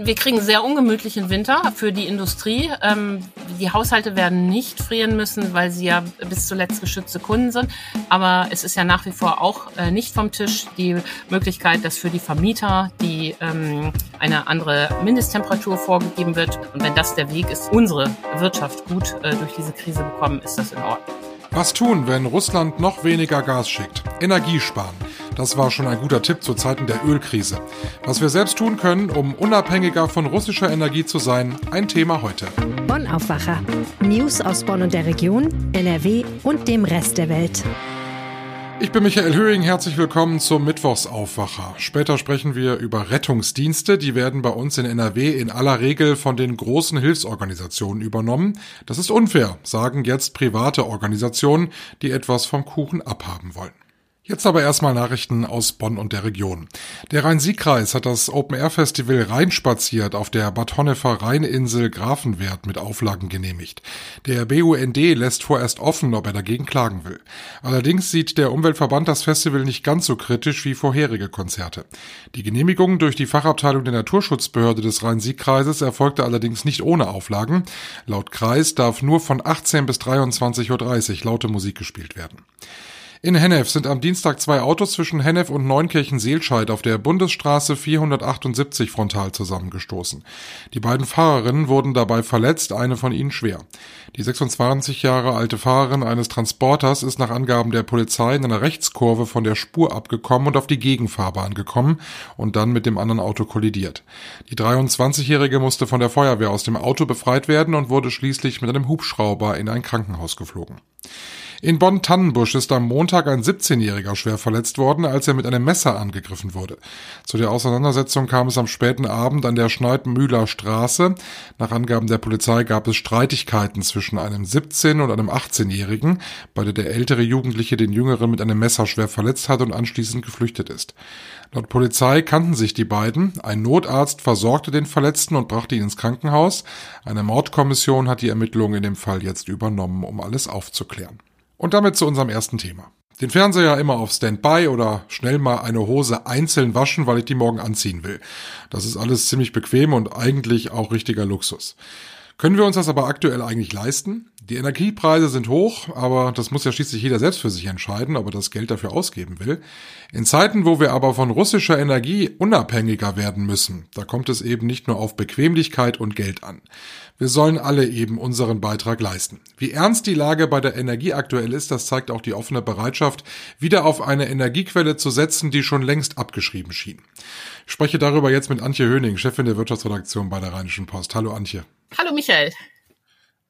Wir kriegen sehr ungemütlichen Winter für die Industrie. Ähm, die Haushalte werden nicht frieren müssen, weil sie ja bis zuletzt geschützte Kunden sind. Aber es ist ja nach wie vor auch äh, nicht vom Tisch die Möglichkeit, dass für die Vermieter die ähm, eine andere Mindesttemperatur vorgegeben wird. Und wenn das der Weg ist, unsere Wirtschaft gut äh, durch diese Krise bekommen, ist das in Ordnung. Was tun, wenn Russland noch weniger Gas schickt? Energie sparen. Das war schon ein guter Tipp zu Zeiten der Ölkrise. Was wir selbst tun können, um unabhängiger von russischer Energie zu sein, ein Thema heute. Bonn Aufwacher. News aus Bonn und der Region, NRW und dem Rest der Welt. Ich bin Michael Höhing, herzlich willkommen zum Mittwochsaufwacher. Später sprechen wir über Rettungsdienste, die werden bei uns in NRW in aller Regel von den großen Hilfsorganisationen übernommen. Das ist unfair, sagen jetzt private Organisationen, die etwas vom Kuchen abhaben wollen. Jetzt aber erstmal Nachrichten aus Bonn und der Region. Der Rhein-Sieg-Kreis hat das Open-Air-Festival Rheinspaziert auf der Bad Honnefer Rheininsel Grafenwert mit Auflagen genehmigt. Der BUND lässt vorerst offen, ob er dagegen klagen will. Allerdings sieht der Umweltverband das Festival nicht ganz so kritisch wie vorherige Konzerte. Die Genehmigung durch die Fachabteilung der Naturschutzbehörde des Rhein-Sieg-Kreises erfolgte allerdings nicht ohne Auflagen. Laut Kreis darf nur von 18 bis 23.30 Uhr laute Musik gespielt werden. In Hennef sind am Dienstag zwei Autos zwischen Hennef und Neunkirchen-Seelscheid auf der Bundesstraße 478 frontal zusammengestoßen. Die beiden Fahrerinnen wurden dabei verletzt, eine von ihnen schwer. Die 26 Jahre alte Fahrerin eines Transporters ist nach Angaben der Polizei in einer Rechtskurve von der Spur abgekommen und auf die Gegenfahrbahn gekommen und dann mit dem anderen Auto kollidiert. Die 23-Jährige musste von der Feuerwehr aus dem Auto befreit werden und wurde schließlich mit einem Hubschrauber in ein Krankenhaus geflogen. In Bonn-Tannenbusch ist am Montag ein 17-Jähriger schwer verletzt worden, als er mit einem Messer angegriffen wurde. Zu der Auseinandersetzung kam es am späten Abend an der Schneidmühler Straße. Nach Angaben der Polizei gab es Streitigkeiten zwischen einem 17- und einem 18-Jährigen, bei der der ältere Jugendliche den Jüngeren mit einem Messer schwer verletzt hat und anschließend geflüchtet ist. Laut Polizei kannten sich die beiden. Ein Notarzt versorgte den Verletzten und brachte ihn ins Krankenhaus. Eine Mordkommission hat die Ermittlungen in dem Fall jetzt übernommen, um alles aufzuklären. Und damit zu unserem ersten Thema. Den Fernseher immer auf Standby oder schnell mal eine Hose einzeln waschen, weil ich die morgen anziehen will. Das ist alles ziemlich bequem und eigentlich auch richtiger Luxus. Können wir uns das aber aktuell eigentlich leisten? Die Energiepreise sind hoch, aber das muss ja schließlich jeder selbst für sich entscheiden, ob er das Geld dafür ausgeben will. In Zeiten, wo wir aber von russischer Energie unabhängiger werden müssen, da kommt es eben nicht nur auf Bequemlichkeit und Geld an. Wir sollen alle eben unseren Beitrag leisten. Wie ernst die Lage bei der Energie aktuell ist, das zeigt auch die offene Bereitschaft, wieder auf eine Energiequelle zu setzen, die schon längst abgeschrieben schien. Ich spreche darüber jetzt mit Antje Höning, Chefin der Wirtschaftsredaktion bei der Rheinischen Post. Hallo Antje. Hallo Michael.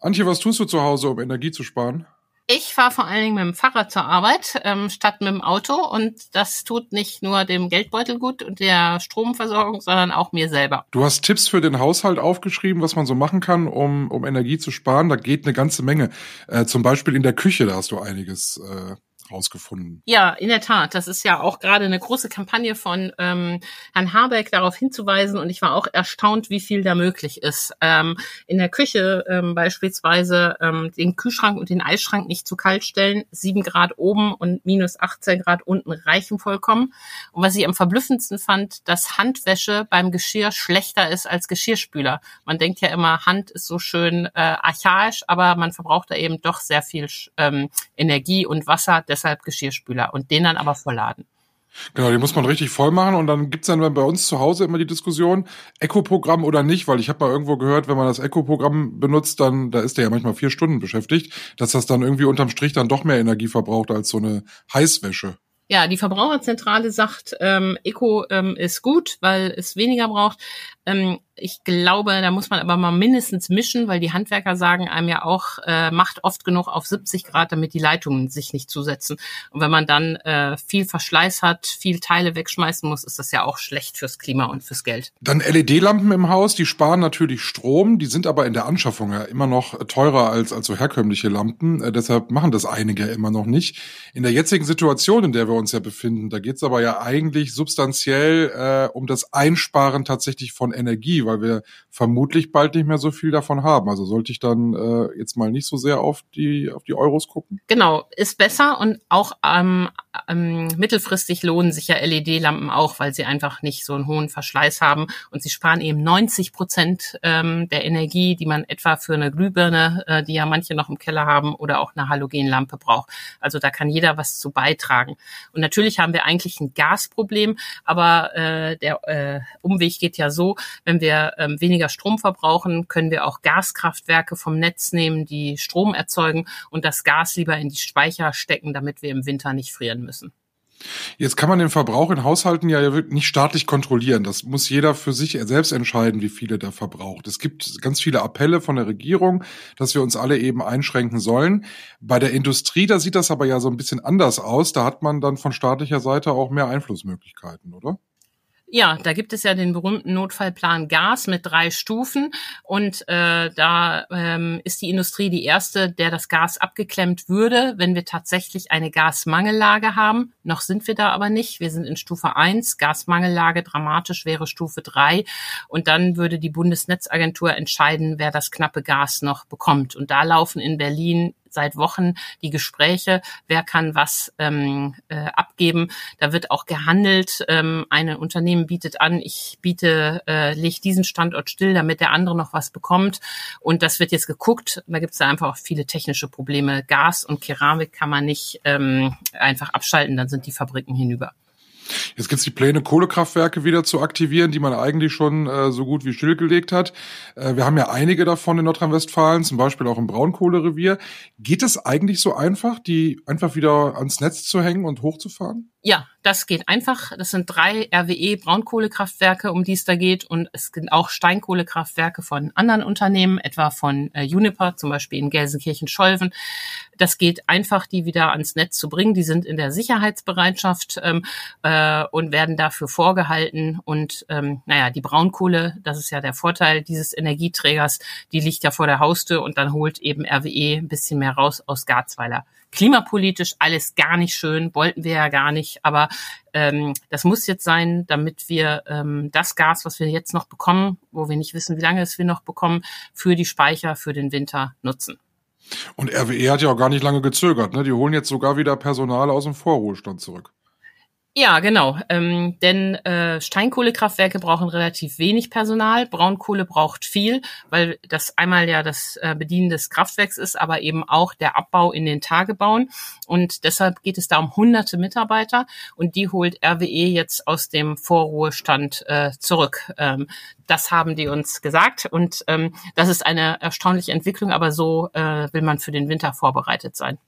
Antje, was tust du zu Hause, um Energie zu sparen? Ich fahre vor allen Dingen mit dem Fahrrad zur Arbeit ähm, statt mit dem Auto und das tut nicht nur dem Geldbeutel gut und der Stromversorgung, sondern auch mir selber. Du hast Tipps für den Haushalt aufgeschrieben, was man so machen kann, um, um Energie zu sparen. Da geht eine ganze Menge. Äh, zum Beispiel in der Küche, da hast du einiges äh, rausgefunden. Ja, in der Tat. Das ist ja auch gerade eine große Kampagne von ähm, Herrn Habeck darauf hinzuweisen und ich war auch erstaunt, wie viel da möglich ist. Ähm, in der Küche ähm, beispielsweise ähm, den Kühlschrank und den Eisschrank nicht zu kalt stellen, sieben Grad oben und minus 18 Grad unten reichen vollkommen. Und was ich am verblüffendsten fand, dass Handwäsche beim Geschirr schlechter ist als Geschirrspüler. Man denkt ja immer, Hand ist so schön äh, archaisch, aber man verbraucht da eben doch sehr viel ähm, Energie und Wasser deshalb Geschirrspüler und den dann aber vollladen. Genau, die muss man richtig voll machen und dann gibt's dann bei uns zu Hause immer die Diskussion, Eco-Programm oder nicht, weil ich habe mal irgendwo gehört, wenn man das Eco-Programm benutzt, dann, da ist der ja manchmal vier Stunden beschäftigt, dass das dann irgendwie unterm Strich dann doch mehr Energie verbraucht als so eine Heißwäsche. Ja, die Verbraucherzentrale sagt, ähm, Eco ähm, ist gut, weil es weniger braucht. Ähm, ich glaube, da muss man aber mal mindestens mischen, weil die Handwerker sagen einem ja auch, äh, macht oft genug auf 70 Grad, damit die Leitungen sich nicht zusetzen. Und wenn man dann äh, viel Verschleiß hat, viel Teile wegschmeißen muss, ist das ja auch schlecht fürs Klima und fürs Geld. Dann LED-Lampen im Haus, die sparen natürlich Strom, die sind aber in der Anschaffung ja immer noch teurer als, als so herkömmliche Lampen. Äh, deshalb machen das einige immer noch nicht. In der jetzigen Situation, in der wir uns ja befinden, da geht es aber ja eigentlich substanziell äh, um das Einsparen tatsächlich von Energie, weil wir vermutlich bald nicht mehr so viel davon haben. Also sollte ich dann äh, jetzt mal nicht so sehr auf die auf die Euros gucken. Genau, ist besser und auch ähm, ähm, mittelfristig lohnen sich ja LED-Lampen auch, weil sie einfach nicht so einen hohen Verschleiß haben und sie sparen eben 90 Prozent ähm, der Energie, die man etwa für eine Glühbirne, äh, die ja manche noch im Keller haben, oder auch eine Halogenlampe braucht. Also da kann jeder was zu beitragen. Und natürlich haben wir eigentlich ein Gasproblem, aber äh, der äh, Umweg geht ja so, wenn wir ähm, weniger Strom verbrauchen, können wir auch Gaskraftwerke vom Netz nehmen, die Strom erzeugen und das Gas lieber in die Speicher stecken, damit wir im Winter nicht frieren müssen. Jetzt kann man den Verbrauch in Haushalten ja nicht staatlich kontrollieren. Das muss jeder für sich selbst entscheiden, wie viele der verbraucht. Es gibt ganz viele Appelle von der Regierung, dass wir uns alle eben einschränken sollen. Bei der Industrie, da sieht das aber ja so ein bisschen anders aus. Da hat man dann von staatlicher Seite auch mehr Einflussmöglichkeiten, oder? Ja, da gibt es ja den berühmten Notfallplan Gas mit drei Stufen und äh, da ähm, ist die Industrie die erste, der das Gas abgeklemmt würde, wenn wir tatsächlich eine Gasmangellage haben. Noch sind wir da aber nicht. Wir sind in Stufe eins. Gasmangellage dramatisch wäre Stufe drei und dann würde die Bundesnetzagentur entscheiden, wer das knappe Gas noch bekommt. Und da laufen in Berlin seit Wochen die Gespräche, wer kann was ähm, äh, abgeben. Da wird auch gehandelt. Ähm, ein Unternehmen bietet an, ich biete, äh, leg diesen Standort still, damit der andere noch was bekommt. Und das wird jetzt geguckt. Da gibt es da einfach auch viele technische Probleme. Gas und Keramik kann man nicht ähm, einfach abschalten, dann sind die Fabriken hinüber. Jetzt gibt es die Pläne, Kohlekraftwerke wieder zu aktivieren, die man eigentlich schon äh, so gut wie stillgelegt hat. Äh, wir haben ja einige davon in Nordrhein-Westfalen, zum Beispiel auch im Braunkohlerevier. Geht es eigentlich so einfach, die einfach wieder ans Netz zu hängen und hochzufahren? Ja, das geht einfach. Das sind drei RWE Braunkohlekraftwerke, um die es da geht. Und es sind auch Steinkohlekraftwerke von anderen Unternehmen, etwa von äh, Uniper, zum Beispiel in Gelsenkirchen-Scholven. Das geht einfach, die wieder ans Netz zu bringen. Die sind in der Sicherheitsbereitschaft ähm, äh, und werden dafür vorgehalten. Und ähm, naja, die Braunkohle, das ist ja der Vorteil dieses Energieträgers, die liegt ja vor der Haustür und dann holt eben RWE ein bisschen mehr raus aus Garzweiler klimapolitisch alles gar nicht schön, wollten wir ja gar nicht, aber ähm, das muss jetzt sein, damit wir ähm, das Gas, was wir jetzt noch bekommen, wo wir nicht wissen, wie lange es wir noch bekommen, für die Speicher für den Winter nutzen. Und RWE hat ja auch gar nicht lange gezögert, ne? Die holen jetzt sogar wieder Personal aus dem Vorruhestand zurück. Ja, genau. Ähm, denn äh, Steinkohlekraftwerke brauchen relativ wenig Personal, Braunkohle braucht viel, weil das einmal ja das äh, Bedienen des Kraftwerks ist, aber eben auch der Abbau in den Tagebauen. Und deshalb geht es da um hunderte Mitarbeiter und die holt RWE jetzt aus dem Vorruhestand äh, zurück. Ähm, das haben die uns gesagt und ähm, das ist eine erstaunliche Entwicklung, aber so äh, will man für den Winter vorbereitet sein.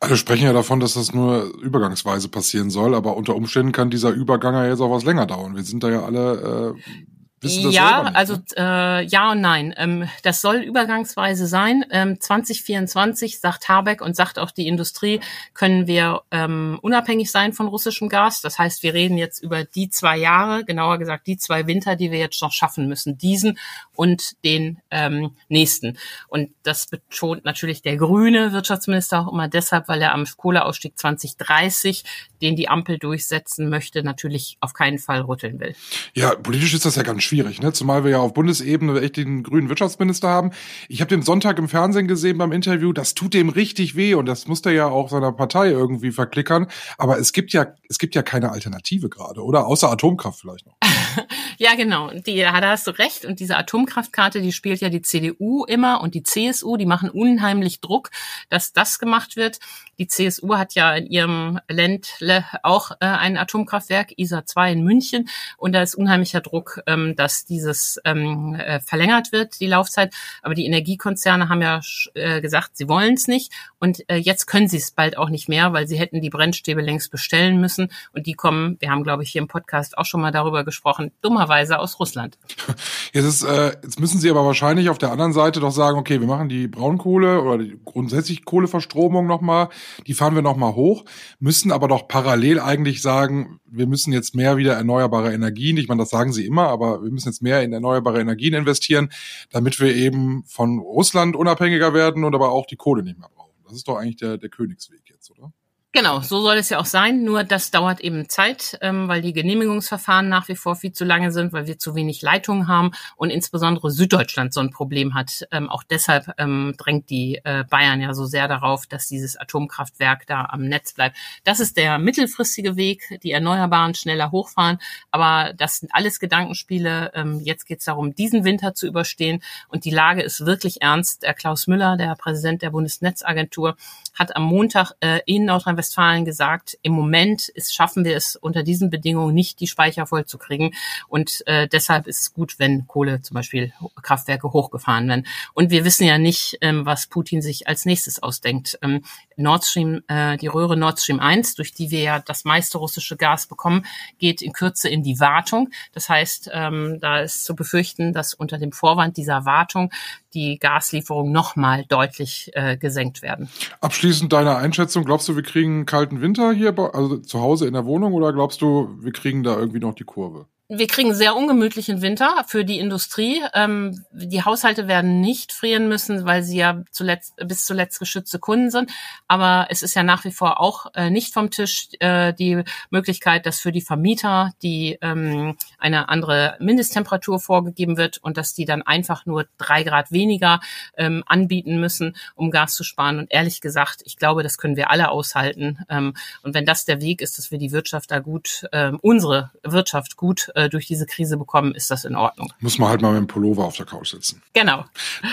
Alle sprechen ja davon, dass das nur übergangsweise passieren soll, aber unter Umständen kann dieser Übergang ja jetzt auch was länger dauern. Wir sind da ja alle äh, ja, also äh, ja und nein. Ähm, das soll übergangsweise sein. Ähm, 2024 sagt Habeck und sagt auch die Industrie, können wir ähm, unabhängig sein von russischem Gas. Das heißt, wir reden jetzt über die zwei Jahre, genauer gesagt die zwei Winter, die wir jetzt noch schaffen müssen, diesen und den ähm, nächsten. Und das betont natürlich der grüne Wirtschaftsminister auch immer deshalb, weil er am Kohleausstieg 2030, den die Ampel durchsetzen möchte, natürlich auf keinen Fall rütteln will. Ja, politisch ist das ja ganz schwierig, ne? Zumal wir ja auf Bundesebene echt den grünen Wirtschaftsminister haben. Ich habe den Sonntag im Fernsehen gesehen beim Interview, das tut dem richtig weh und das muss der ja auch seiner Partei irgendwie verklickern. Aber es gibt ja, es gibt ja keine Alternative gerade, oder? Außer Atomkraft vielleicht noch. ja, genau. Die, da hast du recht. Und diese Atomkraftkarte, die spielt ja die CDU immer und die CSU, die machen unheimlich Druck, dass das gemacht wird. Die CSU hat ja in ihrem Ländle auch äh, ein Atomkraftwerk, ISA 2 in München. Und da ist unheimlicher Druck, ähm, dass dieses ähm, äh, verlängert wird, die Laufzeit. Aber die Energiekonzerne haben ja äh, gesagt, sie wollen es nicht. Und äh, jetzt können sie es bald auch nicht mehr, weil sie hätten die Brennstäbe längst bestellen müssen. Und die kommen, wir haben, glaube ich, hier im Podcast auch schon mal darüber gesprochen, dummerweise aus Russland. Jetzt, ist, äh, jetzt müssen sie aber wahrscheinlich auf der anderen Seite doch sagen, okay, wir machen die Braunkohle oder die grundsätzlich Kohleverstromung nochmal die fahren wir nochmal hoch, müssen aber doch parallel eigentlich sagen, wir müssen jetzt mehr wieder erneuerbare Energien, ich meine, das sagen sie immer, aber wir müssen jetzt mehr in erneuerbare Energien investieren, damit wir eben von Russland unabhängiger werden und aber auch die Kohle nicht mehr brauchen. Das ist doch eigentlich der, der Königsweg jetzt, oder? Genau, so soll es ja auch sein. Nur das dauert eben Zeit, ähm, weil die Genehmigungsverfahren nach wie vor viel zu lange sind, weil wir zu wenig Leitungen haben und insbesondere Süddeutschland so ein Problem hat. Ähm, auch deshalb ähm, drängt die äh, Bayern ja so sehr darauf, dass dieses Atomkraftwerk da am Netz bleibt. Das ist der mittelfristige Weg, die Erneuerbaren schneller hochfahren. Aber das sind alles Gedankenspiele. Ähm, jetzt geht es darum, diesen Winter zu überstehen. Und die Lage ist wirklich ernst. Der Klaus Müller, der Präsident der Bundesnetzagentur, hat am Montag äh, in Nordrhein-Westfalen gesagt, im Moment ist, schaffen wir es unter diesen Bedingungen nicht, die Speicher vollzukriegen. Und äh, deshalb ist es gut, wenn Kohle zum Beispiel Kraftwerke hochgefahren werden. Und wir wissen ja nicht, ähm, was Putin sich als nächstes ausdenkt. Ähm, Nord Stream, äh, die Röhre Nord Stream 1, durch die wir ja das meiste russische Gas bekommen, geht in Kürze in die Wartung. Das heißt, ähm, da ist zu befürchten, dass unter dem Vorwand dieser Wartung die Gaslieferungen nochmal deutlich äh, gesenkt werden. Abschließend deine Einschätzung, glaubst du, wir kriegen einen kalten Winter hier, also zu Hause in der Wohnung, oder glaubst du, wir kriegen da irgendwie noch die Kurve? Wir kriegen sehr ungemütlichen Winter für die Industrie. Ähm, die Haushalte werden nicht frieren müssen, weil sie ja zuletzt, bis zuletzt geschützte Kunden sind. Aber es ist ja nach wie vor auch äh, nicht vom Tisch äh, die Möglichkeit, dass für die Vermieter die ähm, eine andere Mindesttemperatur vorgegeben wird und dass die dann einfach nur drei Grad weniger ähm, anbieten müssen, um Gas zu sparen. Und ehrlich gesagt, ich glaube, das können wir alle aushalten. Ähm, und wenn das der Weg ist, dass wir die Wirtschaft da gut, äh, unsere Wirtschaft gut äh, durch diese Krise bekommen, ist das in Ordnung. Muss man halt mal mit dem Pullover auf der Couch sitzen. Genau.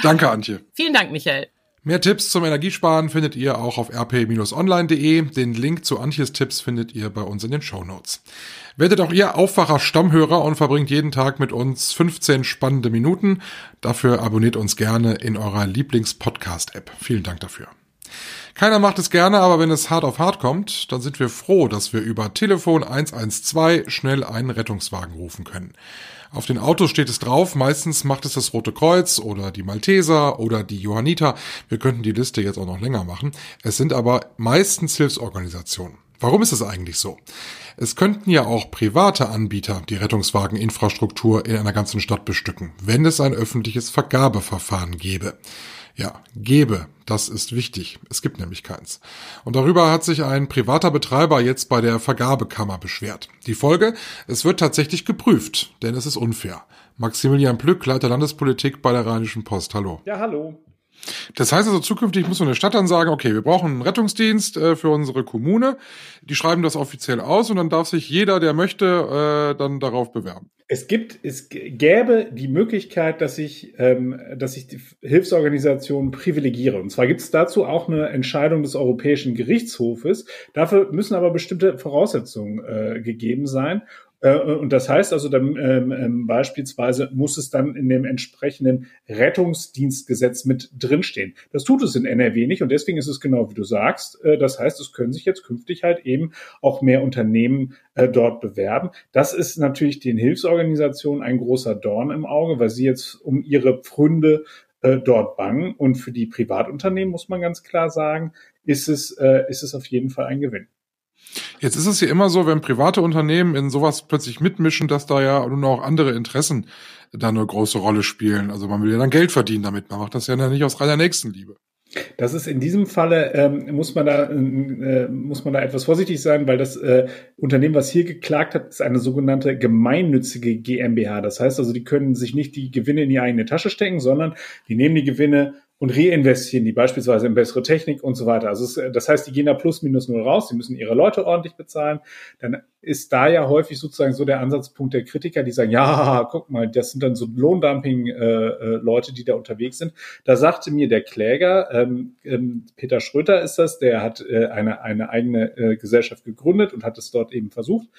Danke, Antje. Vielen Dank, Michael. Mehr Tipps zum Energiesparen findet ihr auch auf rp-online.de. Den Link zu Antjes Tipps findet ihr bei uns in den Show Notes. Werdet auch ihr Aufwacher Stammhörer und verbringt jeden Tag mit uns 15 spannende Minuten. Dafür abonniert uns gerne in eurer Lieblings-Podcast-App. Vielen Dank dafür. Keiner macht es gerne, aber wenn es hart auf hart kommt, dann sind wir froh, dass wir über Telefon 112 schnell einen Rettungswagen rufen können. Auf den Autos steht es drauf, meistens macht es das Rote Kreuz oder die Malteser oder die Johanniter. Wir könnten die Liste jetzt auch noch länger machen. Es sind aber meistens Hilfsorganisationen. Warum ist es eigentlich so? Es könnten ja auch private Anbieter die Rettungswageninfrastruktur in einer ganzen Stadt bestücken, wenn es ein öffentliches Vergabeverfahren gäbe. Ja, gebe, das ist wichtig. Es gibt nämlich keins. Und darüber hat sich ein privater Betreiber jetzt bei der Vergabekammer beschwert. Die Folge? Es wird tatsächlich geprüft, denn es ist unfair. Maximilian Plück, Leiter Landespolitik bei der Rheinischen Post. Hallo. Ja, hallo. Das heißt also, zukünftig muss so eine Stadt dann sagen, okay, wir brauchen einen Rettungsdienst äh, für unsere Kommune. Die schreiben das offiziell aus und dann darf sich jeder, der möchte, äh, dann darauf bewerben. Es gibt, es gäbe die Möglichkeit, dass ich, ähm, dass ich die Hilfsorganisationen privilegiere. Und zwar gibt es dazu auch eine Entscheidung des Europäischen Gerichtshofes. Dafür müssen aber bestimmte Voraussetzungen äh, gegeben sein. Äh, und das heißt also dann ähm, ähm, beispielsweise muss es dann in dem entsprechenden Rettungsdienstgesetz mit drinstehen. Das tut es in NRW nicht und deswegen ist es genau wie du sagst. Äh, das heißt, es können sich jetzt künftig halt eben auch mehr Unternehmen äh, dort bewerben. Das ist natürlich den Hilfsorganisationen ein großer Dorn im Auge, weil sie jetzt um ihre Pfründe äh, dort bangen. Und für die Privatunternehmen muss man ganz klar sagen, ist es, äh, ist es auf jeden Fall ein Gewinn. Jetzt ist es ja immer so, wenn private Unternehmen in sowas plötzlich mitmischen, dass da ja nun auch andere Interessen da eine große Rolle spielen. Also man will ja dann Geld verdienen damit. Man macht das ja nicht aus reiner Nächstenliebe. Das ist in diesem Falle ähm, muss man da äh, muss man da etwas vorsichtig sein, weil das äh, Unternehmen, was hier geklagt hat, ist eine sogenannte gemeinnützige GmbH. Das heißt also, die können sich nicht die Gewinne in die eigene Tasche stecken, sondern die nehmen die Gewinne und reinvestieren die beispielsweise in bessere Technik und so weiter. Also es, das heißt, die gehen da plus minus null raus, die müssen ihre Leute ordentlich bezahlen. Dann ist da ja häufig sozusagen so der Ansatzpunkt der Kritiker, die sagen, ja, guck mal, das sind dann so Lohndumping-Leute, äh, die da unterwegs sind. Da sagte mir der Kläger, ähm, ähm, Peter Schröter ist das, der hat äh, eine, eine eigene äh, Gesellschaft gegründet und hat es dort eben versucht.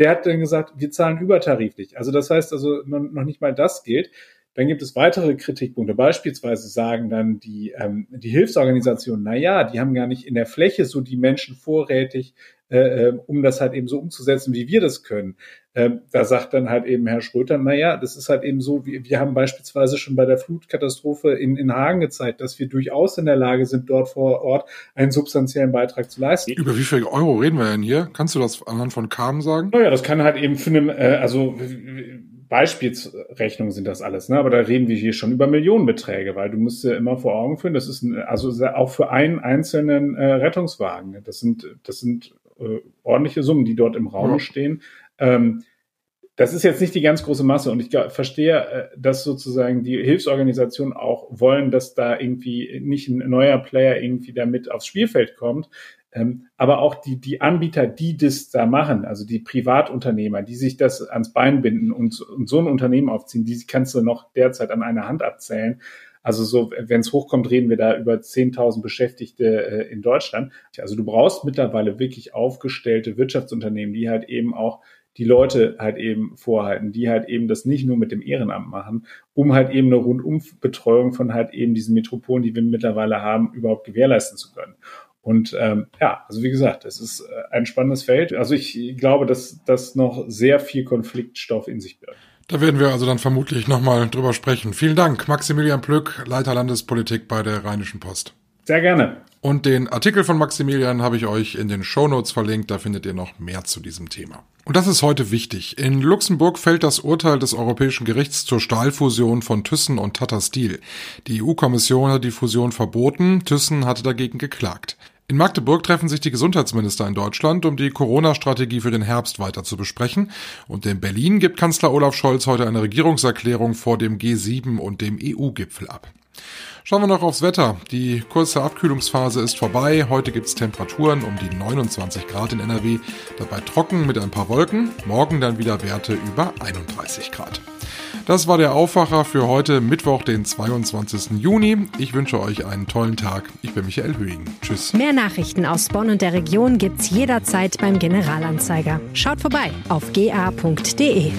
Der hat dann gesagt, wir zahlen übertariflich. Also das heißt also, noch nicht mal das gilt. Dann gibt es weitere Kritikpunkte. Beispielsweise sagen dann die, ähm, die Hilfsorganisationen, na ja, die haben gar nicht in der Fläche so die Menschen vorrätig, äh, äh, um das halt eben so umzusetzen, wie wir das können. Ähm, da sagt dann halt eben Herr Schröter, na ja, das ist halt eben so, wir, wir haben beispielsweise schon bei der Flutkatastrophe in, in Hagen gezeigt, dass wir durchaus in der Lage sind, dort vor Ort einen substanziellen Beitrag zu leisten. Über wie viel Euro reden wir denn hier? Kannst du das anhand von Kamen sagen? Naja, das kann halt eben für einen, äh, also Beispielsrechnungen sind das alles, ne? aber da reden wir hier schon über Millionenbeträge, weil du musst dir immer vor Augen führen, das ist ein, also auch für einen einzelnen äh, Rettungswagen, das sind, das sind äh, ordentliche Summen, die dort im Raum ja. stehen. Ähm, das ist jetzt nicht die ganz große Masse und ich verstehe, äh, dass sozusagen die Hilfsorganisationen auch wollen, dass da irgendwie nicht ein neuer Player irgendwie damit aufs Spielfeld kommt. Ähm, aber auch die, die Anbieter, die das da machen, also die Privatunternehmer, die sich das ans Bein binden und, und so ein Unternehmen aufziehen, die kannst du noch derzeit an einer Hand abzählen. Also so, wenn es hochkommt, reden wir da über 10.000 Beschäftigte äh, in Deutschland. Also du brauchst mittlerweile wirklich aufgestellte Wirtschaftsunternehmen, die halt eben auch die Leute halt eben vorhalten, die halt eben das nicht nur mit dem Ehrenamt machen, um halt eben eine Rundumbetreuung von halt eben diesen Metropolen, die wir mittlerweile haben, überhaupt gewährleisten zu können. Und ähm, ja, also wie gesagt, es ist äh, ein spannendes Feld. Also ich glaube, dass das noch sehr viel Konfliktstoff in sich birgt. Da werden wir also dann vermutlich nochmal drüber sprechen. Vielen Dank, Maximilian Plück, Leiter Landespolitik bei der Rheinischen Post. Sehr gerne. Und den Artikel von Maximilian habe ich euch in den Shownotes verlinkt, da findet ihr noch mehr zu diesem Thema. Und das ist heute wichtig. In Luxemburg fällt das Urteil des Europäischen Gerichts zur Stahlfusion von Thyssen und Tata Steel. Die EU-Kommission hat die Fusion verboten, Thyssen hatte dagegen geklagt. In Magdeburg treffen sich die Gesundheitsminister in Deutschland, um die Corona-Strategie für den Herbst weiter zu besprechen. Und in Berlin gibt Kanzler Olaf Scholz heute eine Regierungserklärung vor dem G7 und dem EU-Gipfel ab. Schauen wir noch aufs Wetter. Die kurze Abkühlungsphase ist vorbei. Heute gibt es Temperaturen um die 29 Grad in NRW. Dabei trocken mit ein paar Wolken. Morgen dann wieder Werte über 31 Grad. Das war der Aufwacher für heute, Mittwoch, den 22. Juni. Ich wünsche euch einen tollen Tag. Ich bin Michael Höhing. Tschüss. Mehr Nachrichten aus Bonn und der Region gibt's jederzeit beim Generalanzeiger. Schaut vorbei auf ga.de.